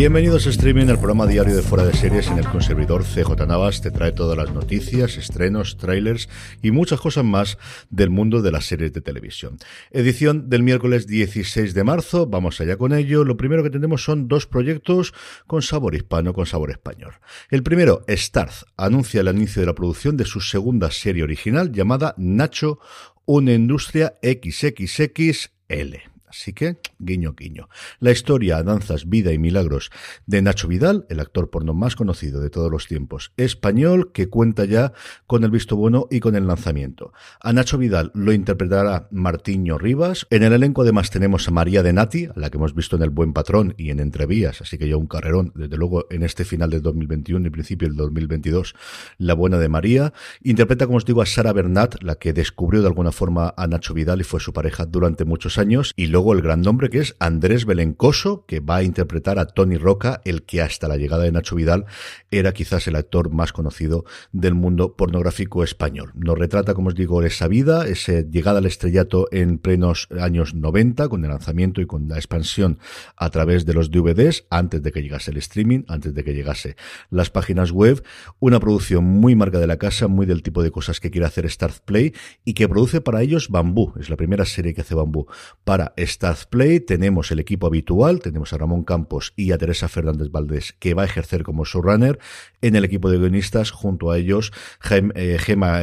Bienvenidos a Streaming, el programa diario de Fuera de Series en el servidor CJ Navas te trae todas las noticias, estrenos, trailers y muchas cosas más del mundo de las series de televisión. Edición del miércoles 16 de marzo, vamos allá con ello. Lo primero que tenemos son dos proyectos con sabor hispano, con sabor español. El primero, Starz, anuncia el inicio de la producción de su segunda serie original llamada Nacho, una industria XXXL. Así que, guiño, guiño. La historia, danzas, vida y milagros de Nacho Vidal, el actor porno más conocido de todos los tiempos, español, que cuenta ya con el visto bueno y con el lanzamiento. A Nacho Vidal lo interpretará Martiño Rivas. En el elenco además tenemos a María de Nati, a la que hemos visto en El Buen Patrón y en Entrevías, así que ya un carrerón, desde luego en este final del 2021 y principio del 2022, la buena de María. Interpreta, como os digo, a Sara Bernat, la que descubrió de alguna forma a Nacho Vidal y fue su pareja durante muchos años, y luego el gran nombre que es Andrés Belencoso, que va a interpretar a Tony Roca, el que hasta la llegada de Nacho Vidal era quizás el actor más conocido del mundo pornográfico español. Nos retrata, como os digo, esa vida, esa llegada al estrellato en plenos años 90, con el lanzamiento y con la expansión a través de los DVDs, antes de que llegase el streaming, antes de que llegase las páginas web, una producción muy marca de la casa, muy del tipo de cosas que quiere hacer Start Play y que produce para ellos Bambú. Es la primera serie que hace Bambú para Play. Tenemos el equipo habitual, tenemos a Ramón Campos y a Teresa Fernández Valdés, que va a ejercer como showrunner en el equipo de guionistas, junto a ellos eh, Gema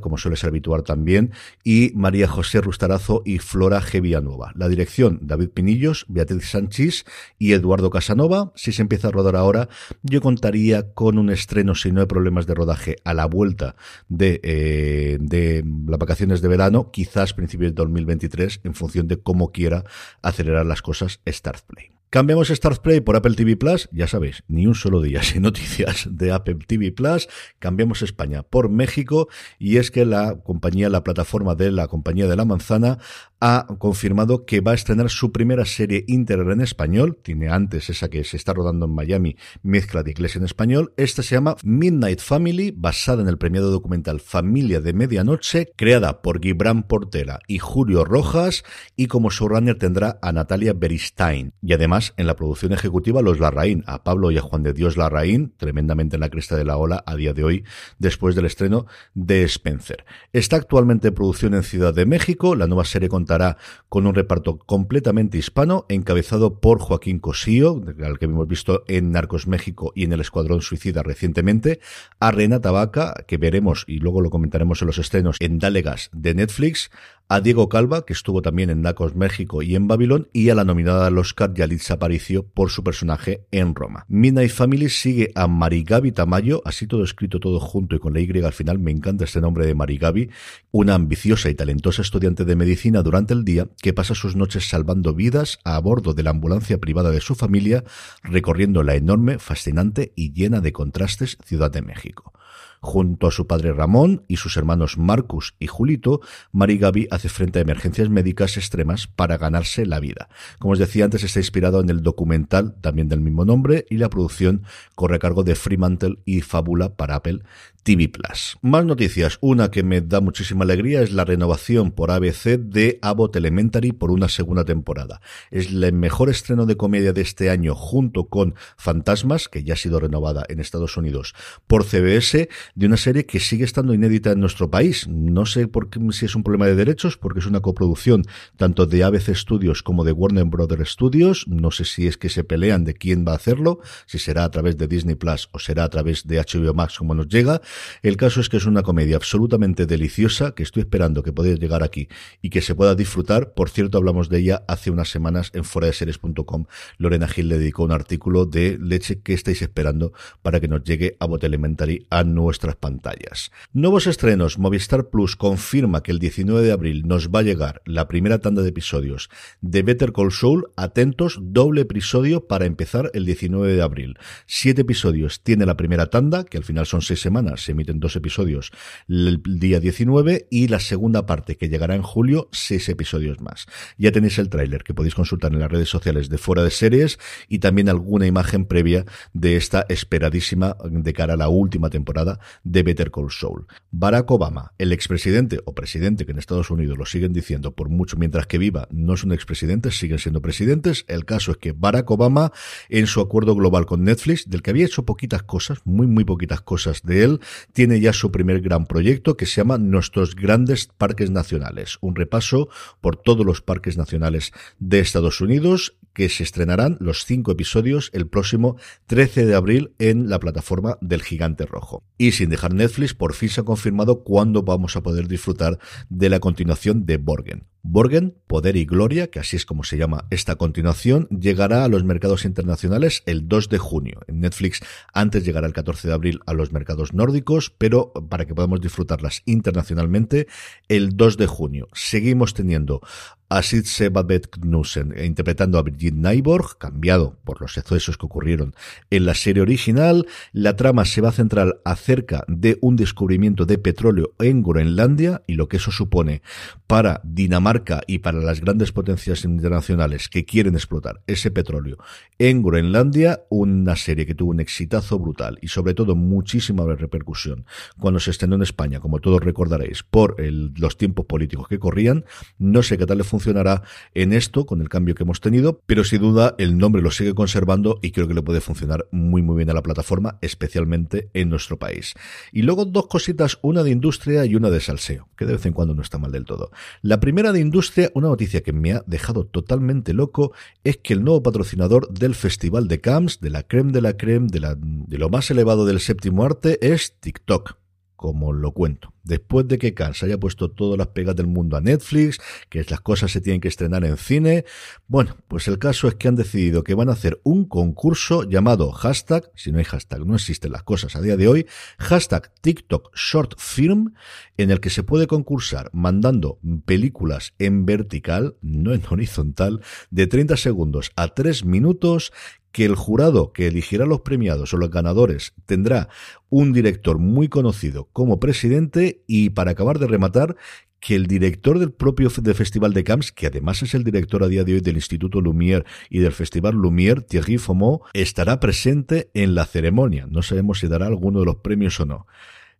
como suele ser habitual también, y María José Rustarazo y Flora G. Villanueva. La dirección, David Pinillos, Beatriz Sánchez y Eduardo Casanova. Si se empieza a rodar ahora, yo contaría con un estreno, si no hay problemas de rodaje, a la vuelta de, eh, de las vacaciones de verano, quizás principios de 2023, en función de cómo quiera acelerar las cosas Start Play. Cambiamos Start Play por Apple TV Plus, ya sabéis, ni un solo día sin noticias de Apple TV Plus. Cambiamos España por México y es que la compañía, la plataforma de la compañía de la manzana ha confirmado que va a estrenar su primera serie íntegra en español. Tiene antes esa que se está rodando en Miami, mezcla de inglés en español. Esta se llama Midnight Family, basada en el premiado documental Familia de Medianoche, creada por Gibran Portela y Julio Rojas y como showrunner tendrá a Natalia Beristain. Y además en la producción ejecutiva los Larraín, a Pablo y a Juan de Dios Larraín, tremendamente en la cresta de la ola a día de hoy, después del estreno de Spencer. Está actualmente en producción en Ciudad de México, la nueva serie contará con un reparto completamente hispano, encabezado por Joaquín Cosío, al que hemos visto en Narcos México y en El Escuadrón Suicida recientemente, a Renata Vaca, que veremos y luego lo comentaremos en los estrenos en Dalegas de Netflix, a Diego Calva, que estuvo también en Narcos México y en Babilón, y a la nominada al Oscar Yalitza Aparicio por su personaje en Roma. Midnight Family sigue a Marigaby Tamayo, así todo escrito todo junto y con la Y al final, me encanta este nombre de Marigaby, una ambiciosa y talentosa estudiante de medicina durante el día que pasa sus noches salvando vidas a bordo de la ambulancia privada de su familia, recorriendo la enorme, fascinante y llena de contrastes Ciudad de México. Junto a su padre Ramón y sus hermanos Marcus y Julito, Mari Gaby hace frente a emergencias médicas extremas para ganarse la vida. Como os decía antes, está inspirado en el documental también del mismo nombre y la producción corre a cargo de Fremantle y Fábula para Apple TV Plus. Más noticias. Una que me da muchísima alegría es la renovación por ABC de Abbott Elementary por una segunda temporada. Es el mejor estreno de comedia de este año junto con Fantasmas, que ya ha sido renovada en Estados Unidos por CBS, de una serie que sigue estando inédita en nuestro país. No sé por qué, si es un problema de derechos, porque es una coproducción tanto de ABC Studios como de Warner Brothers Studios. No sé si es que se pelean de quién va a hacerlo, si será a través de Disney Plus o será a través de HBO Max como nos llega el caso es que es una comedia absolutamente deliciosa que estoy esperando que podáis llegar aquí y que se pueda disfrutar. Por cierto, hablamos de ella hace unas semanas en foradeseries.com. Lorena Gil le dedicó un artículo de leche que estáis esperando para que nos llegue a Bot Elementary a nuestras pantallas. Nuevos estrenos. Movistar Plus confirma que el 19 de abril nos va a llegar la primera tanda de episodios de Better Call Saul. Atentos, doble episodio para empezar el 19 de abril. Siete episodios tiene la primera tanda, que al final son seis semanas se emiten dos episodios el día 19 y la segunda parte que llegará en julio, seis episodios más. Ya tenéis el tráiler que podéis consultar en las redes sociales de Fuera de Series y también alguna imagen previa de esta esperadísima de cara a la última temporada de Better Call Saul. Barack Obama, el expresidente o presidente que en Estados Unidos lo siguen diciendo por mucho mientras que viva, no es un expresidente, siguen siendo presidentes. El caso es que Barack Obama, en su acuerdo global con Netflix, del que había hecho poquitas cosas, muy, muy poquitas cosas de él, tiene ya su primer gran proyecto que se llama Nuestros Grandes Parques Nacionales. Un repaso por todos los parques nacionales de Estados Unidos que se estrenarán los cinco episodios el próximo 13 de abril en la plataforma del Gigante Rojo. Y sin dejar Netflix, por fin se ha confirmado cuándo vamos a poder disfrutar de la continuación de Borgen. Borgen, Poder y Gloria, que así es como se llama esta continuación, llegará a los mercados internacionales el 2 de junio. En Netflix antes llegará el 14 de abril a los mercados nórdicos, pero para que podamos disfrutarlas internacionalmente, el 2 de junio. Seguimos teniendo a Sid Sebabet Knudsen interpretando a Brigitte Nyborg, cambiado por los sucesos que ocurrieron en la serie original. La trama se va a centrar acerca de un descubrimiento de petróleo en Groenlandia y lo que eso supone para Dinamarca y para las grandes potencias internacionales que quieren explotar ese petróleo en Groenlandia, una serie que tuvo un exitazo brutal y sobre todo muchísima repercusión cuando se estrenó en España, como todos recordaréis, por los tiempos políticos que corrían. No sé qué tal le funcionará en esto con el cambio que hemos tenido, pero sin duda el nombre lo sigue conservando y creo que le puede funcionar muy muy bien a la plataforma, especialmente en nuestro país. Y luego dos cositas, una de industria y una de salseo, que de vez en cuando no está mal del todo. La primera de industria, una noticia que me ha dejado totalmente loco, es que el nuevo patrocinador del Festival de Camps, de la creme de la creme, de, la, de lo más elevado del séptimo arte, es TikTok como lo cuento. Después de que Cannes haya puesto todas las pegas del mundo a Netflix, que las cosas se tienen que estrenar en cine, bueno, pues el caso es que han decidido que van a hacer un concurso llamado hashtag, si no hay hashtag, no existen las cosas a día de hoy, hashtag TikTok Short Film, en el que se puede concursar mandando películas en vertical, no en horizontal, de 30 segundos a 3 minutos que el jurado que elegirá los premiados o los ganadores tendrá un director muy conocido como presidente y para acabar de rematar que el director del propio de Festival de Camps, que además es el director a día de hoy del Instituto Lumière y del Festival Lumière, Thierry Fomot, estará presente en la ceremonia. No sabemos si dará alguno de los premios o no.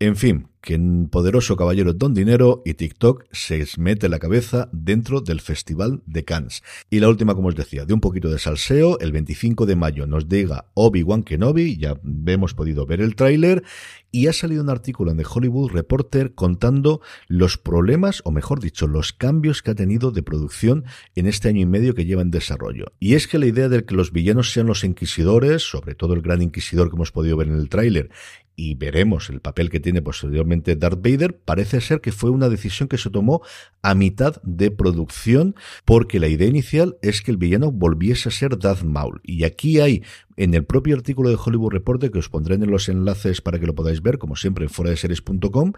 En fin, que un poderoso caballero Don Dinero y TikTok se mete la cabeza dentro del Festival de Cannes. Y la última, como os decía, de un poquito de salseo, el 25 de mayo nos diga Obi-Wan Kenobi, ya hemos podido ver el tráiler, y ha salido un artículo en The Hollywood Reporter contando los problemas, o mejor dicho, los cambios que ha tenido de producción en este año y medio que lleva en desarrollo. Y es que la idea de que los villanos sean los inquisidores, sobre todo el gran inquisidor que hemos podido ver en el tráiler, y veremos el papel que tiene posteriormente Darth Vader, parece ser que fue una decisión que se tomó a mitad de producción porque la idea inicial es que el villano volviese a ser Darth Maul. Y aquí hay en el propio artículo de Hollywood Reporter, que os pondré en los enlaces para que lo podáis ver, como siempre en foradeseries.com,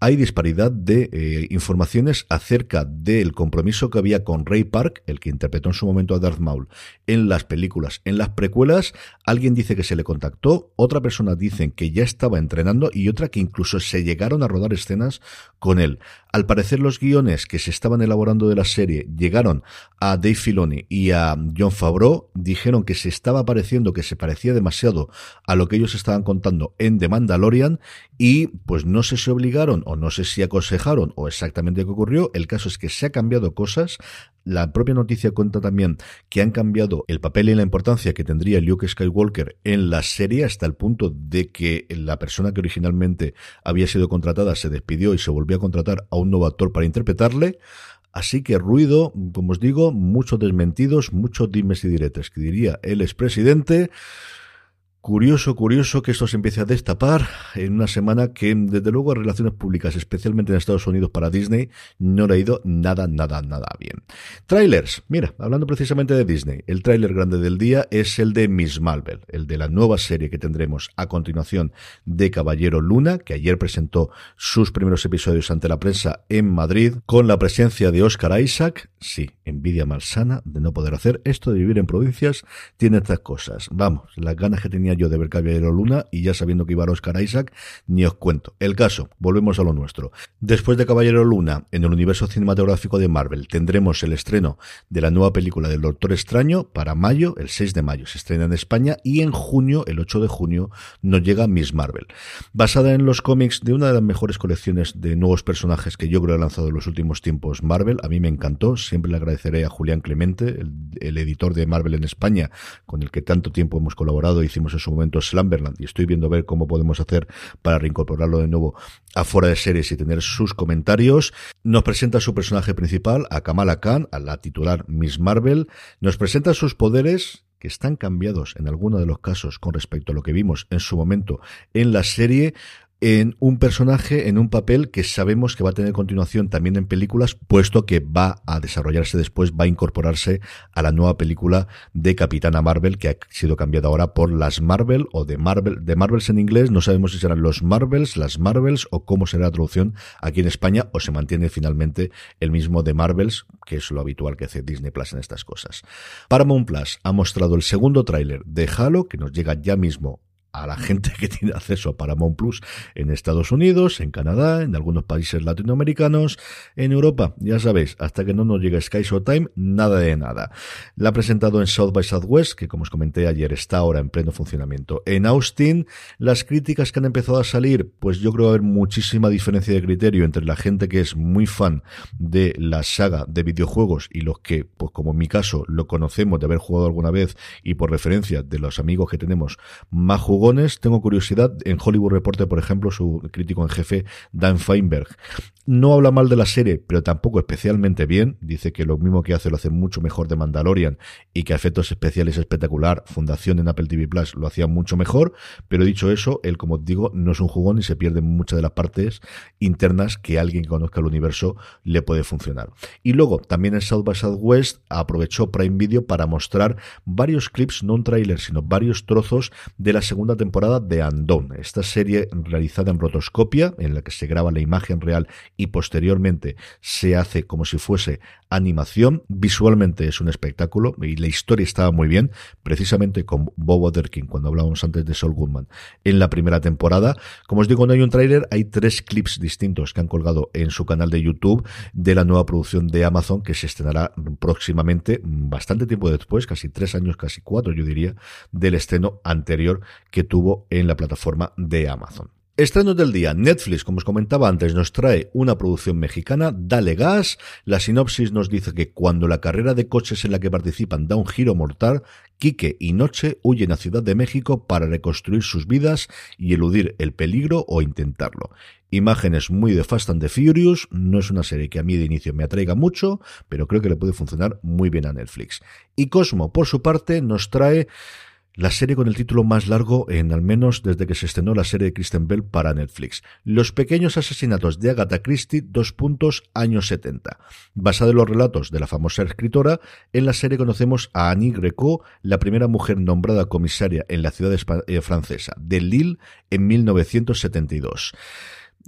hay disparidad de eh, informaciones acerca del compromiso que había con Ray Park, el que interpretó en su momento a Darth Maul, en las películas. En las precuelas, alguien dice que se le contactó, otra persona dice que ya estaba entrenando y otra que incluso se llegaron a rodar escenas con él. Al parecer los guiones que se estaban elaborando de la serie llegaron a Dave Filoni y a John Favreau, dijeron que se estaba pareciendo, que se parecía demasiado a lo que ellos estaban contando en The Mandalorian y pues no sé si obligaron o no sé si aconsejaron o exactamente qué ocurrió. El caso es que se ha cambiado cosas. La propia noticia cuenta también que han cambiado el papel y la importancia que tendría Luke Skywalker en la serie hasta el punto de que la persona que originalmente había sido contratada se despidió y se volvió a contratar a un nuevo actor para interpretarle. Así que ruido, como os digo, muchos desmentidos, muchos dimes y diretes, que diría el expresidente. Curioso, curioso que esto se empiece a destapar en una semana que, desde luego, a relaciones públicas, especialmente en Estados Unidos para Disney, no le ha ido nada, nada, nada bien. Trailers. Mira, hablando precisamente de Disney, el tráiler grande del día es el de Miss Marvel, el de la nueva serie que tendremos a continuación de Caballero Luna, que ayer presentó sus primeros episodios ante la prensa en Madrid, con la presencia de Oscar Isaac, sí, envidia malsana de no poder hacer esto de vivir en provincias, tiene estas cosas. Vamos, las ganas que tenía yo de ver Caballero Luna y ya sabiendo que iba a Oscar Isaac, ni os cuento. El caso, volvemos a lo nuestro. Después de Caballero Luna, en el universo cinematográfico de Marvel, tendremos el estreno de la nueva película del Doctor Extraño para mayo, el 6 de mayo se estrena en España y en junio, el 8 de junio, nos llega Miss Marvel. Basada en los cómics de una de las mejores colecciones de nuevos personajes que yo creo ha lanzado en los últimos tiempos Marvel, a mí me encantó, siempre le agradeceré a Julián Clemente, el, editor de Marvel en España, con el que tanto tiempo hemos colaborado, hicimos en su momento Slumberland y estoy viendo ver cómo podemos hacer para reincorporarlo de nuevo a fuera de series y tener sus comentarios. Nos presenta su personaje principal, a Kamala Khan, a la titular Miss Marvel. Nos presenta sus poderes, que están cambiados en alguno de los casos con respecto a lo que vimos en su momento en la serie, en un personaje, en un papel que sabemos que va a tener continuación también en películas, puesto que va a desarrollarse después, va a incorporarse a la nueva película de Capitana Marvel, que ha sido cambiada ahora por las Marvel o de Marvel, de Marvels en inglés, no sabemos si serán los Marvels, las Marvels o cómo será la traducción aquí en España, o se mantiene finalmente el mismo de Marvels, que es lo habitual que hace Disney Plus en estas cosas. Paramount Plus ha mostrado el segundo tráiler de Halo, que nos llega ya mismo a la gente que tiene acceso a Paramount Plus en Estados Unidos, en Canadá, en algunos países latinoamericanos, en Europa, ya sabéis, hasta que no nos llegue Sky Time, nada de nada. La ha presentado en South by Southwest, que como os comenté ayer está ahora en pleno funcionamiento. En Austin, las críticas que han empezado a salir, pues yo creo haber muchísima diferencia de criterio entre la gente que es muy fan de la saga de videojuegos y los que, pues como en mi caso, lo conocemos de haber jugado alguna vez y por referencia de los amigos que tenemos más tengo curiosidad. En Hollywood Reporter, por ejemplo, su crítico en jefe, Dan Feinberg, no habla mal de la serie, pero tampoco especialmente bien. Dice que lo mismo que hace lo hace mucho mejor de Mandalorian y que a efectos especiales espectacular. Fundación en Apple TV Plus lo hacía mucho mejor. Pero dicho eso, él, como digo, no es un jugón y se pierde muchas de las partes internas que alguien que conozca el universo le puede funcionar. Y luego, también en South by Southwest aprovechó Prime Video para mostrar varios clips, no un tráiler, sino varios trozos de la segunda temporada de Andon, esta serie realizada en rotoscopia, en la que se graba la imagen real y posteriormente se hace como si fuese animación. Visualmente es un espectáculo y la historia estaba muy bien, precisamente con Bob Oderkin, cuando hablábamos antes de Saul Goodman, en la primera temporada. Como os digo, no hay un tráiler, hay tres clips distintos que han colgado en su canal de YouTube de la nueva producción de Amazon que se estrenará próximamente, bastante tiempo después, casi tres años, casi cuatro, yo diría, del estreno anterior que tuvo en la plataforma de Amazon. Estrenos del día. Netflix, como os comentaba antes, nos trae una producción mexicana, Dale Gas. La sinopsis nos dice que cuando la carrera de coches en la que participan da un giro mortal, Quique y Noche huyen a Ciudad de México para reconstruir sus vidas y eludir el peligro o intentarlo. Imágenes muy de Fast and the Furious, no es una serie que a mí de inicio me atraiga mucho, pero creo que le puede funcionar muy bien a Netflix. Y Cosmo, por su parte, nos trae la serie con el título más largo en al menos desde que se estrenó la serie de Kristen Bell para Netflix. Los pequeños asesinatos de Agatha Christie, dos puntos, años 70. Basado en los relatos de la famosa escritora, en la serie conocemos a Annie Greco, la primera mujer nombrada comisaria en la ciudad eh, francesa de Lille en 1972.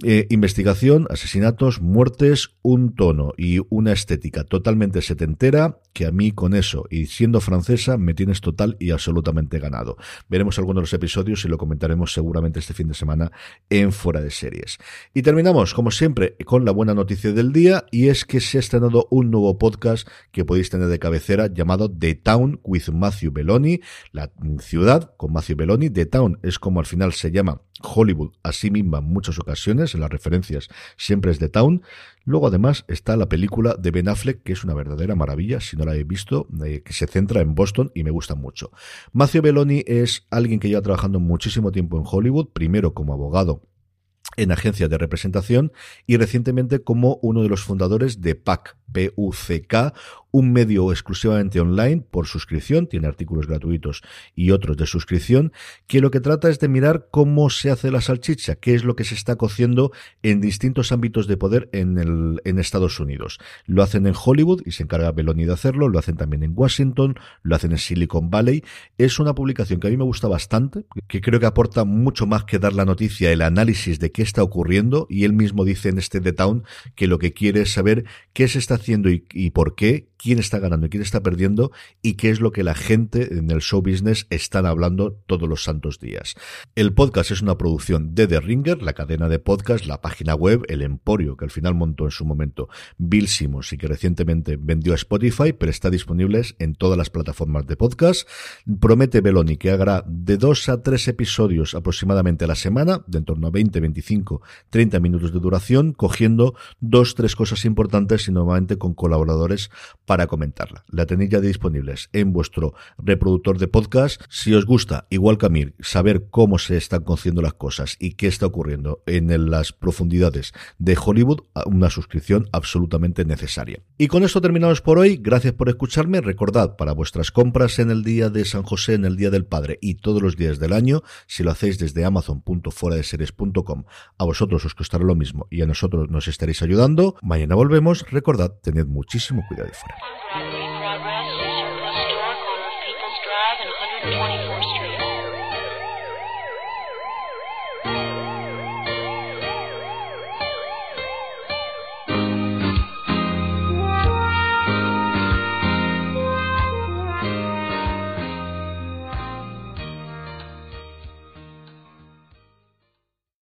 Eh, investigación, asesinatos, muertes, un tono y una estética totalmente setentera que a mí con eso y siendo francesa me tienes total y absolutamente ganado. Veremos algunos de los episodios y lo comentaremos seguramente este fin de semana en Fuera de Series. Y terminamos, como siempre, con la buena noticia del día y es que se ha estrenado un nuevo podcast que podéis tener de cabecera llamado The Town with Matthew Belloni, la ciudad con Matthew Belloni. The Town es como al final se llama Hollywood a sí misma en muchas ocasiones, en las referencias siempre es The Town. Luego además está la película de Ben Affleck, que es una verdadera maravilla, si no la he visto, eh, que se centra en Boston y me gusta mucho. Matthew Belloni es alguien que lleva trabajando muchísimo tiempo en Hollywood, primero como abogado en agencias de representación y recientemente como uno de los fundadores de PAC, PUCK, un medio exclusivamente online por suscripción, tiene artículos gratuitos y otros de suscripción, que lo que trata es de mirar cómo se hace la salchicha, qué es lo que se está cociendo en distintos ámbitos de poder en, el, en Estados Unidos. Lo hacen en Hollywood y se encarga Beloni de hacerlo, lo hacen también en Washington, lo hacen en Silicon Valley. Es una publicación que a mí me gusta bastante, que creo que aporta mucho más que dar la noticia, el análisis de qué está ocurriendo y él mismo dice en este The Town que lo que quiere es saber qué se está haciendo y, y por qué, quién está ganando y quién está perdiendo y qué es lo que la gente en el show business están hablando todos los santos días. El podcast es una producción de The Ringer, la cadena de podcast, la página web, el emporio que al final montó en su momento Bill Simmons y que recientemente vendió a Spotify, pero está disponible en todas las plataformas de podcast. Promete Beloni que haga de dos a tres episodios aproximadamente a la semana, de en torno a 20, 25, 30 minutos de duración, cogiendo dos, tres cosas importantes y normalmente con colaboradores para comentarla. La tenéis ya disponibles en vuestro reproductor de podcast. Si os gusta, igual que a mí, saber cómo se están conociendo las cosas y qué está ocurriendo en las profundidades de Hollywood, una suscripción absolutamente necesaria. Y con esto terminamos por hoy. Gracias por escucharme. Recordad, para vuestras compras en el día de San José, en el día del Padre y todos los días del año, si lo hacéis desde amazon.fueradeseries.com, a vosotros os costará lo mismo y a nosotros nos estaréis ayudando. Mañana volvemos. Recordad, tened muchísimo cuidado y fuera. Broadway, Broadway, Station Bookstore, corner of Peoples Drive and 120.